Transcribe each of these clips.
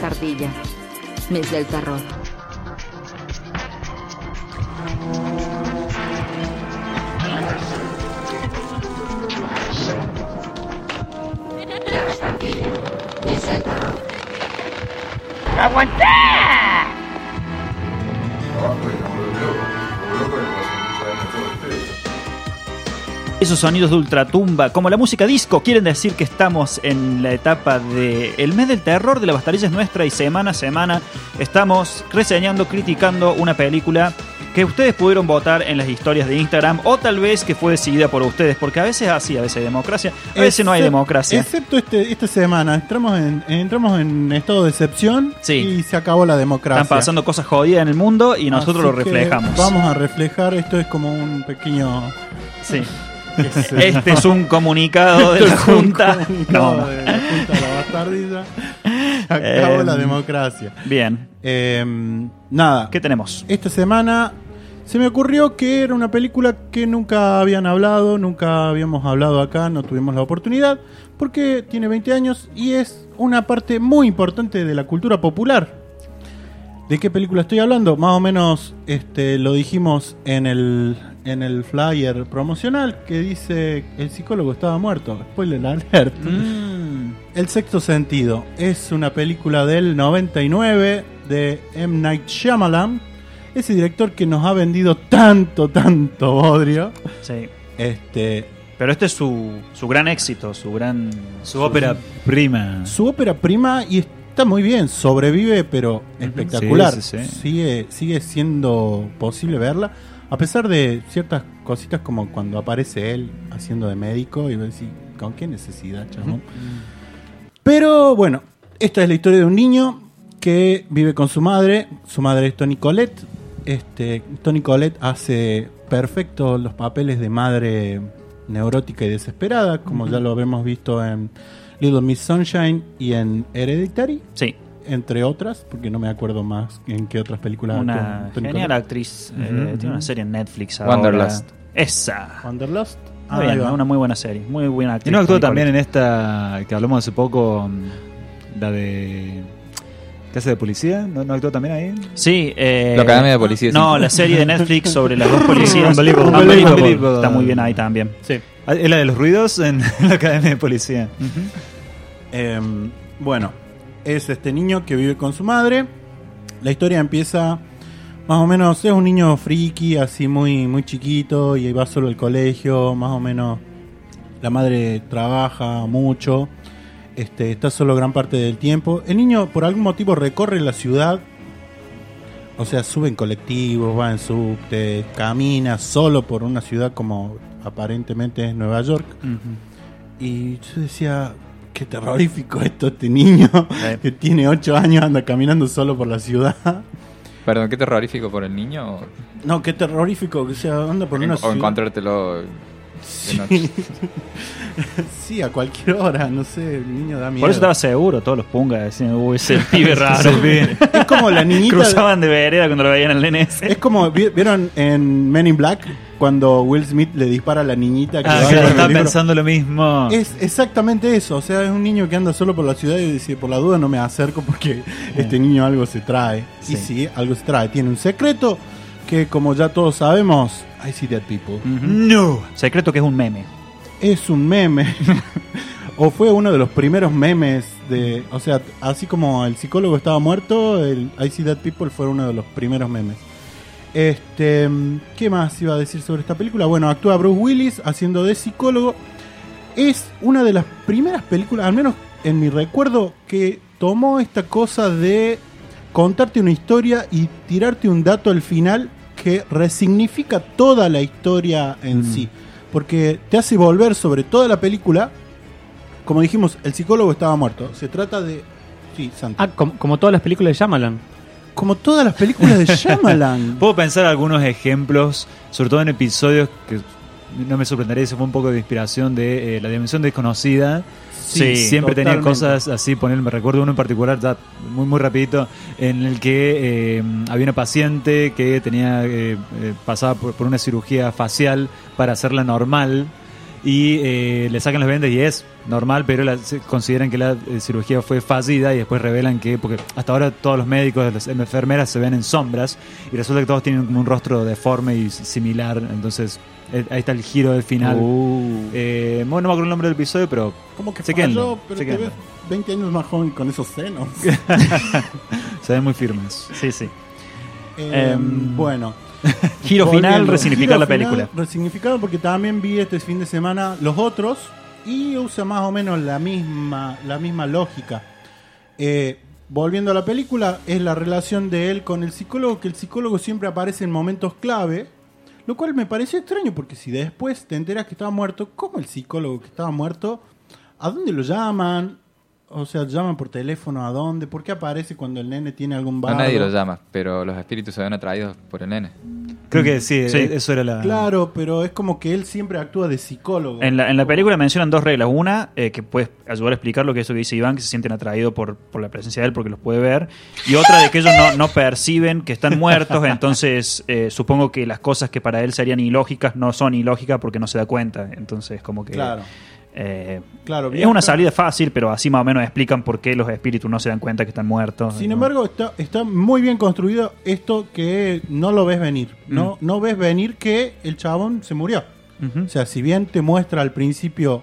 bastardilla. Mes del terror. Esos sonidos de ultratumba, como la música disco, quieren decir que estamos en la etapa de el mes del terror de la bastardilla es nuestra y semana a semana estamos reseñando, criticando una película que ustedes pudieron votar en las historias de Instagram o tal vez que fue decidida por ustedes, porque a veces así, a veces hay democracia, a veces no hay democracia. Excepto este, esta semana, entramos en, entramos en estado de excepción Sí. y se acabó la democracia. Están pasando cosas jodidas en el mundo y nosotros Así lo reflejamos. Vamos a reflejar, esto es como un pequeño... Sí. Es, Este es un comunicado de Esto la Junta. No. de la Junta de la Bastardilla. Acabó Em, la democracia. Bien. Em, nada, ¿Qué tenemos? esta semana se me ocurrió que era una película que nunca habían hablado, nunca habíamos hablado acá, no tuvimos la oportunidad, porque tiene 20 años y es una parte muy importante de la cultura popular. ¿De qué película estoy hablando? Más o menos este, lo dijimos en el, en el flyer promocional que dice el psicólogo estaba muerto. Spoiler alert. Mm. El sexto sentido es una película del 99 de M. Night Shyamalan. Ese director que nos ha vendido tanto, tanto bodrio. Sí. Este, Pero este es su, su gran éxito, su gran. Su ópera prima. su ópera prima y está muy bien, sobrevive, pero espectacular. Sí, sí, sí. Sigue, sigue siendo posible verla. A pesar de ciertas cositas como cuando aparece él haciendo de médico y ¿con qué necesidad, chabón? Pero bueno, esta es la historia de un niño que vive con su madre. Su madre es Tony Colette. Este, Tony Colette hace perfecto los papeles de madre neurótica y desesperada, como ya lo habíamos visto en Little Miss Sunshine y en Hereditary, Sí, entre otras, porque no me acuerdo más en qué otras películas. una actuó genial actriz. eh, tiene una serie en Netflix ahora. Wanderlust. Esa. Wanderlust. Ahí bien, una muy buena serie. Muy buena Y actriz. no actuó también en esta que hablamos hace poco, la de. ¿Qué hace de policía? ¿No, no actuó también ahí? Sí, eh, La Academia de Policía, No, sí. la serie de Netflix sobre las dos policías. Unbelievable. Unbelievable. Unbelievable. Está muy bien ahí también. Sí. Ah, Es la de los ruidos en la academia de policía. Em, bueno, es este niño que vive con su madre. La historia empieza más o menos, es un niño friki, así muy, muy chiquito, y va solo al colegio, más o menos. La madre trabaja mucho, este, está solo gran parte del tiempo. El niño por algún motivo recorre la ciudad, o sea, sube en colectivos, va en subte, camina solo por una ciudad como aparentemente es Nueva York. Y yo decía, qué terrorífico esto, este niño que tiene 8 años anda caminando solo por la ciudad. Perdón, qué terrorífico por el niño. O, No, qué terrorífico que sea, anda por una o ciudad. encontrártelo de Sí. noche. sí, a cualquier hora, no sé, el niño da miedo. Por eso estaba seguro, todos los pungas decían, uy, ese pibe raro. Es como la niñita. Cruzaban de vereda cuando lo veían en el nene ese. Es como, ¿vi- ¿vieron en Men in Black? Cuando Will Smith le dispara a la niñita que Ah, va claro, estaba pensando lo mismo. Es exactamente eso, o sea, es un niño que anda solo por la ciudad y dice, por la duda no me acerco porque este niño algo se trae. Y sí, algo se trae. Tiene un secreto que, como ya todos sabemos, I see dead people. No. Secreto que es un meme. Es un meme. o fue uno de los primeros memes de... O sea, así como el psicólogo estaba muerto, el I see dead people fue uno de los primeros memes. Este, ¿qué más iba a decir sobre esta película? Bueno, actúa Bruce Willis haciendo de psicólogo. Es una de las primeras películas, al menos en mi recuerdo, que tomó esta cosa de contarte una historia y tirarte un dato al final que resignifica toda la historia en sí. Porque te hace volver sobre toda la película. Como dijimos, el psicólogo estaba muerto. Se trata de. Sí, Santi. Ah, como, como todas las películas de Shyamalan. Como todas las películas de Shyamalan. Puedo pensar algunos ejemplos, sobre todo en episodios que no me sorprendería si fue un poco de inspiración de eh, La Dimensión Desconocida. Sí, siempre tenía totalmente. cosas así, poner, me recuerdo uno en particular, ya muy muy rapidito, en el que eh, había una paciente que tenía eh, eh, pasaba por, por una cirugía facial para hacerla normal y eh, le sacan las vendas y es normal, pero la- se- consideran que la eh, cirugía fue fallida y después revelan que, porque hasta ahora todos los médicos, las enfermeras se ven en sombras y resulta que todos tienen como un rostro deforme y similar, entonces eh, ahí está el giro del final. Uh. Eh, bueno, no me acuerdo el nombre del episodio, pero Como que Se falló, quedan, pero se te quedan. ves 20 años más joven con esos senos. se ven muy firmes. Sí, sí. Eh, Em, bueno. Giro final, resignificar Giro la final, película. Resignificado porque también vi este fin de semana los otros y usa más o menos la misma, la misma lógica. Eh, volviendo a la película, es la relación de él con el psicólogo, que el psicólogo siempre aparece en momentos clave, lo cual me pareció extraño porque si después te enteras que estaba muerto, ¿cómo el psicólogo que estaba muerto? ¿A dónde lo llaman? O sea, llaman por teléfono, ¿a dónde? ¿Por qué aparece cuando el nene tiene algún No, bardo? nadie lo llama, pero los espíritus se ven atraídos por el nene. Creo que sí, Sí. eh, eso era la... Claro, pero es como que él siempre actúa de psicólogo. En la, en la película mencionan dos reglas. Una, eh, que puede ayudar a explicar lo que es eso que dice Iván, que se sienten atraídos por, por la presencia de él porque los puede ver. Y otra, de que ellos no, no perciben que están muertos. entonces, eh, supongo que las cosas que para él serían ilógicas no son ilógicas porque no se da cuenta. Entonces, como que. Claro. Eh, Claro, es una salida fácil, pero así más o menos explican por qué los espíritus no se dan cuenta que están muertos. Sin ¿no? embargo, está, está muy bien construido esto que no lo ves venir. No, no ves venir que el chabón se murió. O sea, si bien te muestra al principio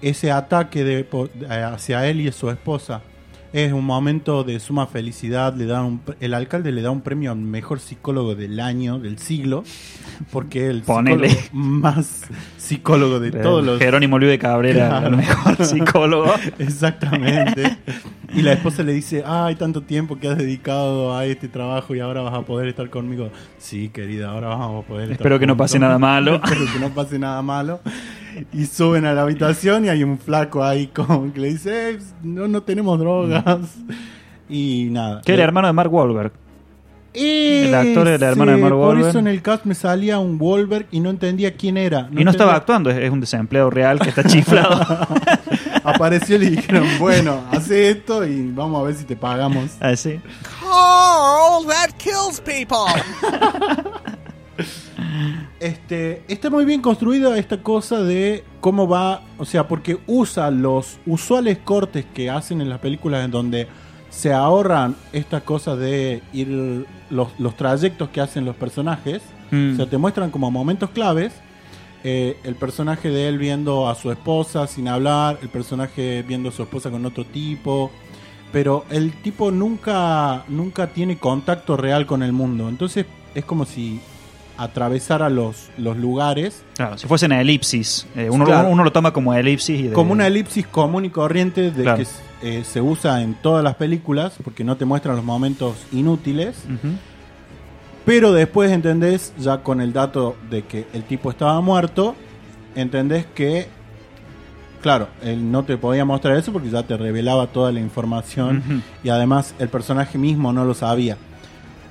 ese ataque de, hacia él y su esposa, es un momento de suma felicidad. Le dan un el alcalde le da un premio al mejor psicólogo del año, del siglo, porque es el Ponele. psicólogo más psicólogo de Eh, todos los Jerónimo Luis de Cabrera, Claro. el mejor psicólogo. Exactamente. Y la esposa le dice, ay, tanto tiempo que has dedicado a este trabajo y ahora vas a poder estar conmigo. Sí, querida, ahora vamos a poder estar Espero que no juntos". pase nada malo. Espero que no pase nada malo. Y suben a la habitación y hay un flaco ahí como que le dice, "Eh, no, no tenemos drogas. Y nada. Que era hermano de Mark Wahlberg. El actor era el hermano de Mark Por Wahlberg. eso en el cast me salía un Wahlberg y no entendía quién era. y no estaba actuando, es, es un desempleado real que está chiflado. Apareció y le dijeron, bueno, hace esto y vamos a ver si te pagamos. Así. Carl, that kills people. Este, está muy bien construida esta cosa de cómo va, o sea, porque usa los usuales cortes que hacen en las películas en donde se ahorran esta cosa de ir los, los trayectos que hacen los personajes, Mm. o sea, te muestran como momentos claves. eh, el personaje de él viendo a su esposa sin hablar, el personaje viendo a su esposa con otro tipo, pero el tipo nunca, nunca tiene contacto real con el mundo. Entonces es como si atravesara los, los lugares Claro, si fuese en elipsis. eh, uno, Claro. uno lo toma como elipsis. Y de- como una elipsis común y corriente de Claro. que eh, se usa en todas las películas, porque no te muestran los momentos inútiles. Pero después entendés, ya con el dato de que el tipo estaba muerto, entendés que, claro, él no te podía mostrar eso porque ya te revelaba toda la información y además el personaje mismo no lo sabía.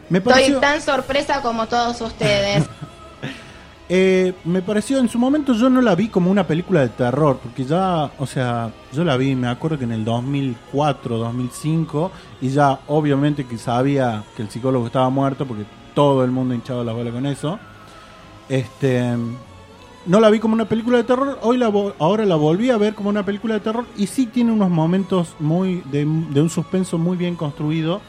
Me Estoy tan sorpresa como todos ustedes. eh, me pareció, en su momento yo no la vi como una película de terror, porque ya, o sea, yo la vi, me acuerdo que en el 2004, 2005, y ya obviamente que sabía que el psicólogo estaba muerto, porque todo el mundo hinchaba la bola con eso. Este, no la vi como una película de terror, hoy la ahora la volví a ver como una película de terror y sí tiene unos momentos muy de, de un suspenso muy bien construido.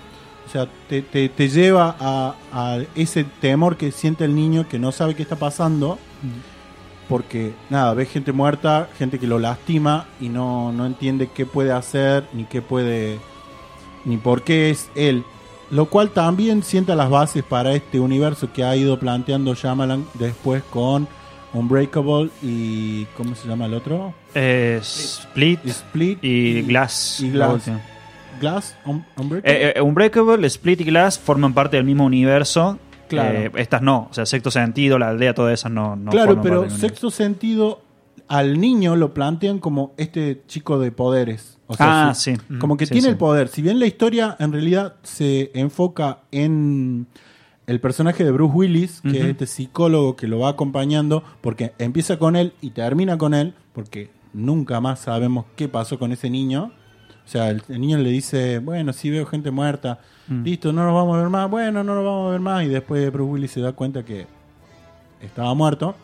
O sea, te, te- te lleva a, a ese temor que siente el niño que no sabe qué está pasando. Porque, nada, ve gente muerta, gente que lo lastima y no, no entiende qué puede hacer, ni qué puede. ni por qué es él. Lo cual también sienta las bases para este universo que ha ido planteando Shyamalan después con Unbreakable y. ¿Cómo se llama el otro? Eh, Split Split y Glass. y. Glass, Un- Unbreakable. Eh, eh, Unbreakable, Split y Glass forman parte del mismo universo. Claro. Eh, estas no. O sea, Sexto Sentido, La Aldea, todas esas no. no claro, forman pero parte del sexto sentido al niño lo plantean como este chico de poderes. O sea, Ah, sí. Como que Sí, tiene sí. el poder. Si bien la historia en realidad se enfoca en el personaje de Bruce Willis, que es este psicólogo que lo va acompañando, porque empieza con él y termina con él, porque nunca más sabemos qué pasó con ese niño. O sea, el, el niño le dice, bueno, sí veo gente muerta, Mm. listo, no nos vamos a ver más, bueno, no nos vamos a ver más, y después Bruce Willis se da cuenta que estaba muerto.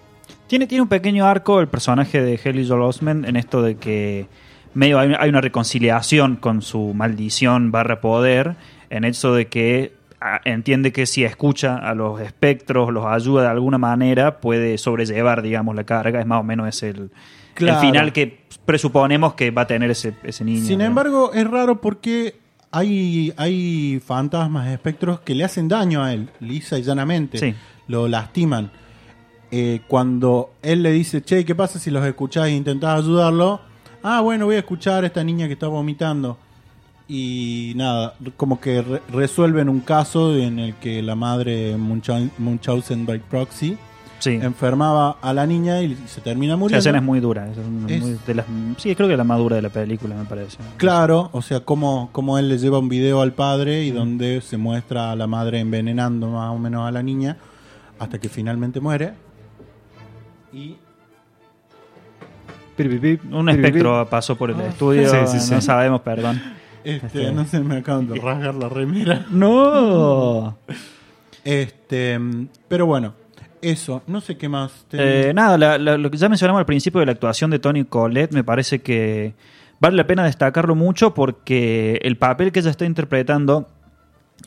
Tiene, tiene un pequeño arco el personaje de Haley Joel Osment en esto de que medio hay, hay una reconciliación con su maldición barra poder, en eso de que entiende que si escucha a los espectros, los ayuda de alguna manera, puede sobrellevar, digamos, la carga. Es más o menos ese el, Claro. el final que presuponemos que va a tener ese, ese niño. Sin embargo, es raro porque hay, hay fantasmas, espectros que le hacen daño a él, lisa y llanamente. Sí. Lo lastiman. Eh, cuando él le dice, che, ¿qué pasa si los escuchás e intentás ayudarlo? Ah, bueno, voy a escuchar a esta niña que está vomitando. Y nada, como que re- resuelven un caso en el que la madre Munchau- Munchausen by proxy Sí. enfermaba a la niña y se termina Esa muriendo. escena es muy dura. es Es- muy de las- sí, creo que la más dura de la película, me parece. Claro, o sea, como, como él le lleva un video al padre y donde se muestra a la madre envenenando más o menos a la niña hasta que finalmente muere. Y Un espectro pasó por el estudio, Sí, sí, sí. no sabemos, perdón. este, no sé, me acaban de rasgar la remera. ¡No! Este, pero bueno, eso, no sé qué más. te- Eh, nada, la- la- lo que ya mencionamos al principio de la actuación de Tony Collette me parece que vale la pena destacarlo mucho porque el papel que ella está interpretando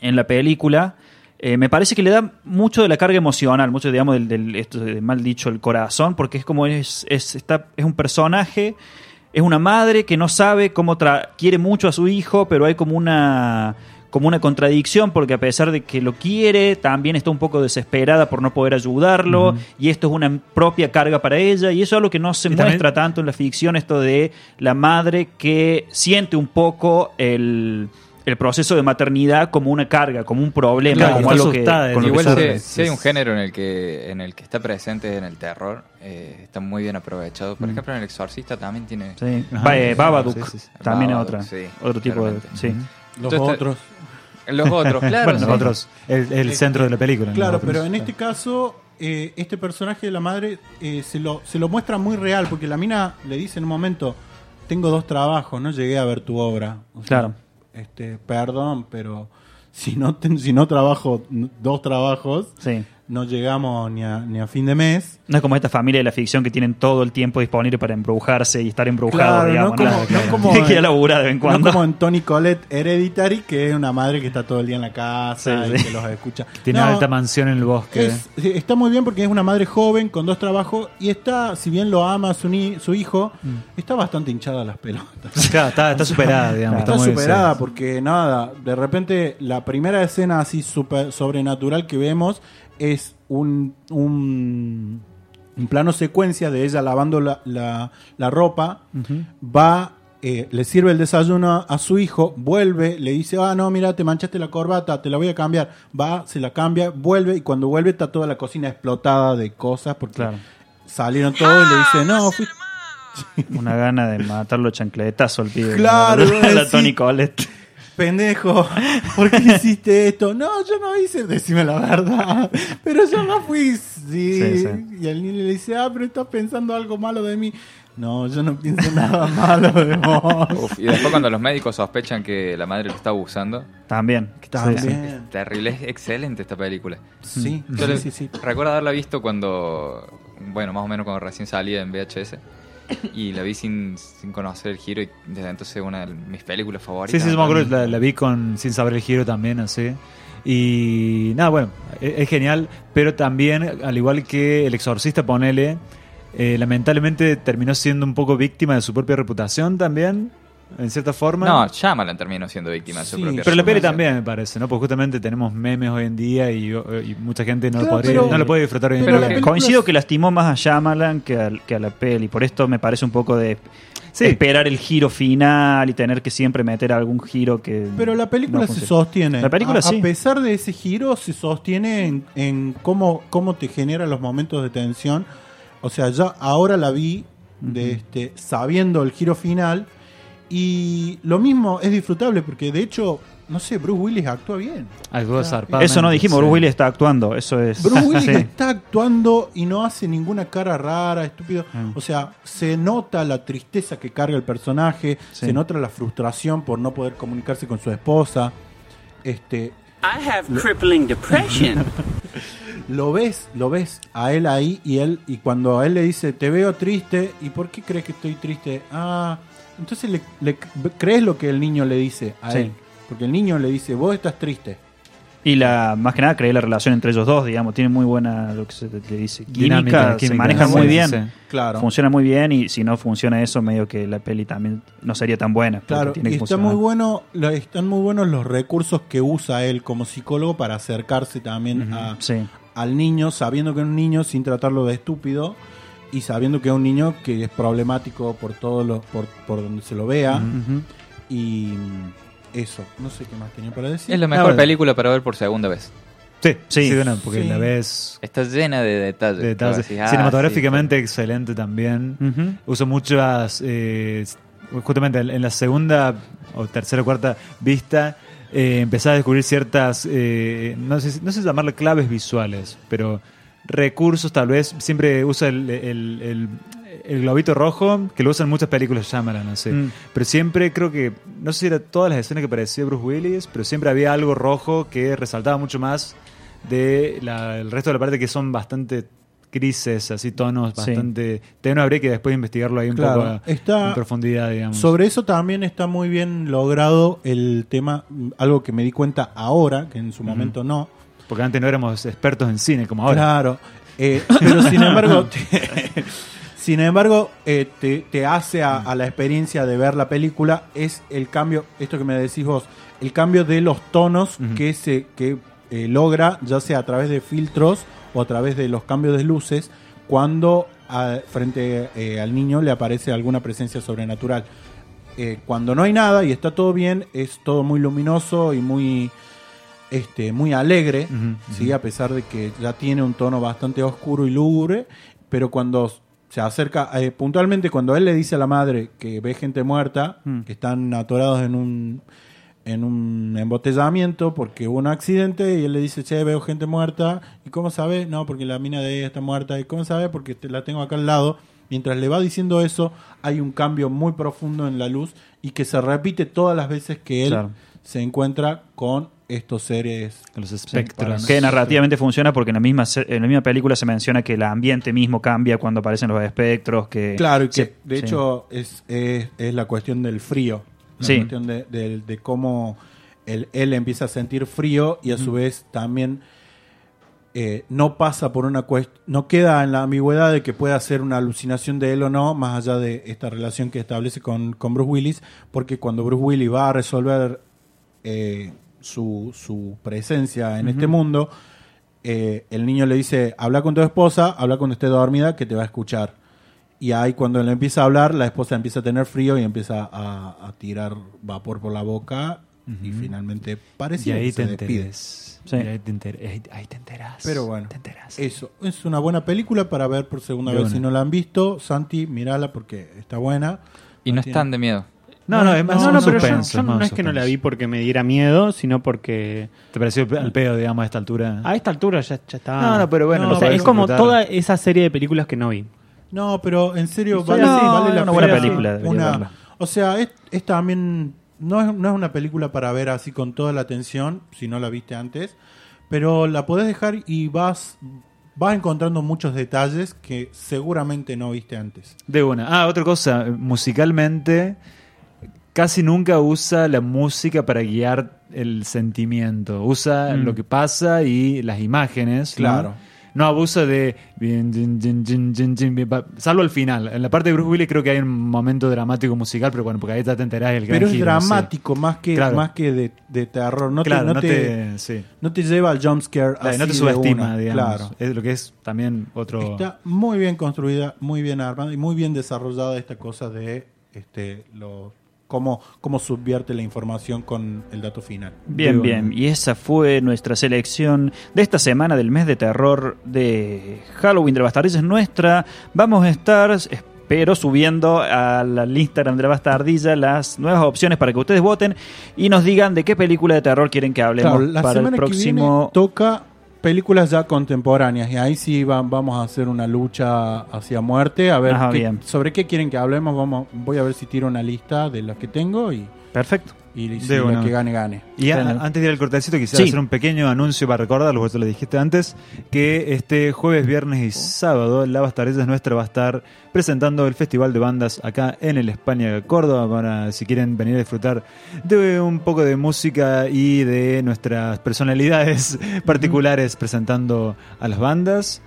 en la película eh, me parece que le da mucho de la carga emocional, mucho, digamos, del, del- esto de mal dicho, el corazón, porque es como es, es, está, es un personaje, es una madre que no sabe cómo tra- quiere mucho a su hijo, pero hay como una como una contradicción porque a pesar de que lo quiere, también está un poco desesperada por no poder ayudarlo y esto es una propia carga para ella y eso es algo que no se también- muestra tanto en la ficción, esto de la madre que siente un poco el, el proceso de maternidad como una carga, como un problema, Claro, como algo que, de con lo que Igual sufre. si, si hay un género en el que en el que está presente en el terror, eh, está muy bien aprovechado. Por ejemplo, en El Exorcista también tiene... Sí. Ajá. Eh, Babadook Sí, sí, sí. también es otra, sí, otro tipo de... claramente. Sí. los entonces- otros. Los otros, claro. bueno, sí. nosotros, el, el centro de la película. Claro, pero en este caso, eh, este personaje de la madre eh, se, lo, se lo muestra muy real, porque la mina le dice en un momento, tengo dos trabajos, no llegué a ver tu obra. O sea, Claro. Este, perdón, pero si no, ten- si no trabajo dos trabajos, Sí. No llegamos ni a, ni a fin de mes. No es como esta familia de la ficción que tienen todo el tiempo disponible para embrujarse y estar embrujados, Claro, digamos. no como- ¿no? no como- que de vez en cuando. No como en Tony Collette Hereditary, que es una madre que está todo el día en la casa Sí, y sí. que los escucha. Tiene No, alta mansión en el bosque. Es- está muy bien porque es una madre joven con dos trabajos y está, si bien lo ama su, ni- su hijo, Mm. está bastante hinchada las pelotas. Claro, está, está superada, digamos. Está muy- superada porque nada, de repente la primera escena así super sobrenatural que vemos es un, un, un plano secuencia de ella lavando la, la- la ropa, va, eh, le sirve el desayuno a su hijo, vuelve, le dice, ah, no, mira, te manchaste la corbata, te la voy a cambiar, va, se la cambia, vuelve y cuando vuelve está toda la cocina explotada de cosas porque Claro. salieron todos y le dice, no, fui Una gana de matarlo chancletazo al pibe. Claro, la, la. Tony Collette. Pendejo, ¿por qué hiciste esto? No, yo no hice, decime la verdad, pero yo no fui. Sí. Sí, sí. Y el niño le dice, ah, pero estás pensando algo malo de mí. No, yo no pienso nada malo de vos. Uf, y después cuando los médicos sospechan que la madre lo está abusando, También. También. Sí, es terrible, es excelente esta película. Sí, Yo sí, le- sí, sí. Recuerdo haberla visto cuando, bueno, más o menos cuando recién salía en VHS. Y la vi sin, sin conocer el giro y desde entonces es una de mis películas favoritas. Sí, sí, me acuerdo, la, la vi con sin saber el giro también, así. Y nada, bueno, e- es, genial, pero también, al igual que El Exorcista, ponele, eh, lamentablemente terminó siendo un poco víctima de su propia reputación también, en cierta forma. No, Shyamalan terminó siendo víctima de su Sí, propia pero la peli también me parece, ¿no? Porque justamente tenemos memes hoy en día y, y mucha gente no, lo Claro, podría, pero- no lo puede disfrutar hoy en día. Coincido es- que lastimó más a Shyamalan que a, que a la peli. Por esto me parece un poco de Sí. esperar el giro final y tener que siempre meter algún giro que. Pero la película no se sostiene. La película a, sí. a pesar de ese giro, se sostiene en, en cómo, cómo te genera los momentos de tensión. O sea, ya ahora la vi de este, sabiendo el giro final. Y lo mismo es disfrutable porque de hecho, no sé, Bruce Willis actúa bien. Eso no dijimos, sí. Bruce Willis está actuando. Eso es. Bruce Willis Sí. está actuando y no hace ninguna cara rara, estúpido. Mm. O sea, se nota la tristeza que carga el personaje, Sí. se nota la frustración por no poder comunicarse con su esposa. Este, I have crippling depression. lo ves, lo ves a él ahí y él y cuando a él le dice, "Te veo triste", ¿y por qué crees que estoy triste? Ah, entonces le, le- crees lo que el niño le dice a Sí. él, porque el niño le dice, "Vos estás triste." Y la más que nada creé la relación entre ellos dos, digamos, tiene muy buena lo que se le dice química, Dinámica, se química, manejan sí, muy sí, bien. sí. Claro. Funciona muy bien y si no funciona eso, medio que la peli también no sería tan buena. Claro, tiene y que está funcionar. muy bueno, lo- están muy buenos los recursos que usa él como psicólogo para acercarse también a, Sí. al niño, sabiendo que es un niño sin tratarlo de estúpido y sabiendo que es un niño que es problemático por todo lo, por, por donde se lo vea y eso, no sé qué más tenía para decir. Es la mejor película para ver por segunda vez. Sí, Sí. sí, bueno, porque Sí. la ves Está llena de detalles. de detalles. Vos decís, ah, cinematográficamente excelente también. Ujú. Uso muchas, eh, justamente en la segunda o tercera o cuarta vista, eh, empecé a descubrir ciertas, eh, no, sé, no sé si llamarle claves visuales, pero recursos tal vez. Siempre usa el, el- el- el globito rojo, que lo usan muchas películas de Shyamalan, no sé. Mm. Pero siempre creo que, no sé si era todas las escenas que parecía Bruce Willis, pero siempre había algo rojo que resaltaba mucho más de la- el resto de la parte que son bastante grises, así tonos Sí. bastante... Tengo habría que después investigarlo ahí un Claro, poco a- está- en profundidad, digamos. Sobre eso también está muy bien logrado el tema, algo que me di cuenta ahora, que en su momento no, Porque antes no éramos expertos en cine como ahora. Claro. Eh, pero sin embargo, te, sin embargo, eh, te, te hace a, a la experiencia de ver la película es el cambio, esto que me decís vos, el cambio de los tonos que se que eh, logra, ya sea a través de filtros o a través de los cambios de luces, cuando a- frente al niño le aparece alguna presencia sobrenatural. Cuando no hay nada y está todo bien, es todo muy luminoso y muy este, muy alegre, ¿sí? a pesar de que ya tiene un tono bastante oscuro y lúgubre, pero cuando se acerca, eh, puntualmente cuando él le dice a la madre que ve gente muerta, Mm. que están atorados en un en un embotellamiento porque hubo un accidente y él le dice, che, veo gente muerta. ¿Y cómo sabe? No, porque la mina de ella está muerta. ¿Y cómo sabe? Porque te- la tengo acá al lado. Mientras le va diciendo eso, hay un cambio muy profundo en la luz y que se repite todas las veces que él Claro. Se encuentra con estos seres. Con los espectros. Que narrativamente funciona porque en la misma en la misma película se menciona que el ambiente mismo cambia cuando aparecen los espectros. Que Claro, y que de sí. hecho es, es, es la cuestión del frío. La Sí. cuestión de, de- de cómo él, él empieza a sentir frío y a su vez también eh, no pasa por una cuestión, no queda en la ambigüedad de que pueda ser una alucinación de él o no, más allá de esta relación que establece con, con Bruce Willis, porque cuando Bruce Willis va a resolver eh, su, su presencia en este mundo, eh, el niño le dice, habla con tu esposa, habla cuando esté dormida, que te va a escuchar. Y ahí cuando le empieza a hablar, la esposa empieza a tener frío y empieza a, a tirar vapor por la boca y finalmente Y parece ahí que te se. Sí. Y ahí te, enter- ahí- ahí te enteras. Pero bueno, Te enteras. eso es una buena película para ver por segunda De vez. una. Si no la han visto, Santi, mírala porque está buena. Y no tiene- están de miedo. No, no, es más No, un no, pero yo, suspenso, yo más no un es que no la vi porque me diera miedo, sino porque ¿Te pareció al pedo, digamos, a esta altura? a esta altura ya, ya está. No, no, pero bueno, No, o sea, es como disfrutar. toda esa serie de películas que no vi. No, pero en serio, vale, vale la una buena pena. película, Una- o sea, es, es también. No es, no es una película para ver así con toda la atención, si no la viste antes. Pero la podés dejar y vas, vas encontrando muchos detalles que seguramente no viste antes. De una. Ah, otra cosa, musicalmente casi nunca usa la música para guiar el sentimiento. Usa Mm. lo que pasa y las imágenes. ¿no? Claro. No abusa de. Salvo al final. En la parte de Bruce Willis creo que hay un momento dramático musical, pero bueno, porque ahí te enterás del gran Pero es giro, dramático más que, Claro. más que de, de terror. No. Claro, te, no, no te, te. sí. no te lleva al jumpscare así no te subestima, digamos. Claro. Es lo que es también otro. Está muy bien construida, muy bien armada y muy bien desarrollada esta cosa de este lo cómo, cómo subvierte la información con el dato final. Bien, Digo, bien. Y esa fue nuestra selección de esta semana del mes de terror de Halloween de la Bastardilla es nuestra. Vamos a estar, espero, subiendo al Instagram de la Bastardilla las nuevas opciones para que ustedes voten y nos digan de qué película de terror quieren que hablemos Claro, la para el semana que próximo. viene toca películas ya contemporáneas y ahí sí va- vamos a hacer una lucha hacia muerte a ver Ajá, qué- sobre qué quieren que hablemos vamos voy a ver si tiro una lista de las que tengo y, Perfecto. Y De una. que gane, gane. Y a- antes de ir al cortecito, quisiera Sí. hacer un pequeño anuncio para recordarlo, porque tú lo dijiste antes, que este jueves, viernes y sábado, La Bastardes Nuestra va a estar presentando el Festival de Bandas acá en el España Córdoba, para si quieren venir a disfrutar de un poco de música y de nuestras personalidades particulares presentando a las bandas.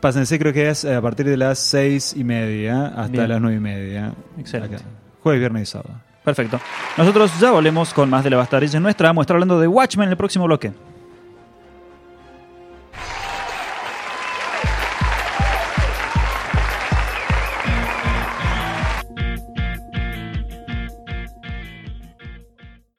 Pásense, creo que es a partir de las seis y media hasta Bien. las nueve y media. Excelente. Acá. Jueves, viernes y sábado. Perfecto. Nosotros ya volvemos con más de la Bastarilla Nuestra. Vamos hablando de Watchmen en el próximo bloque.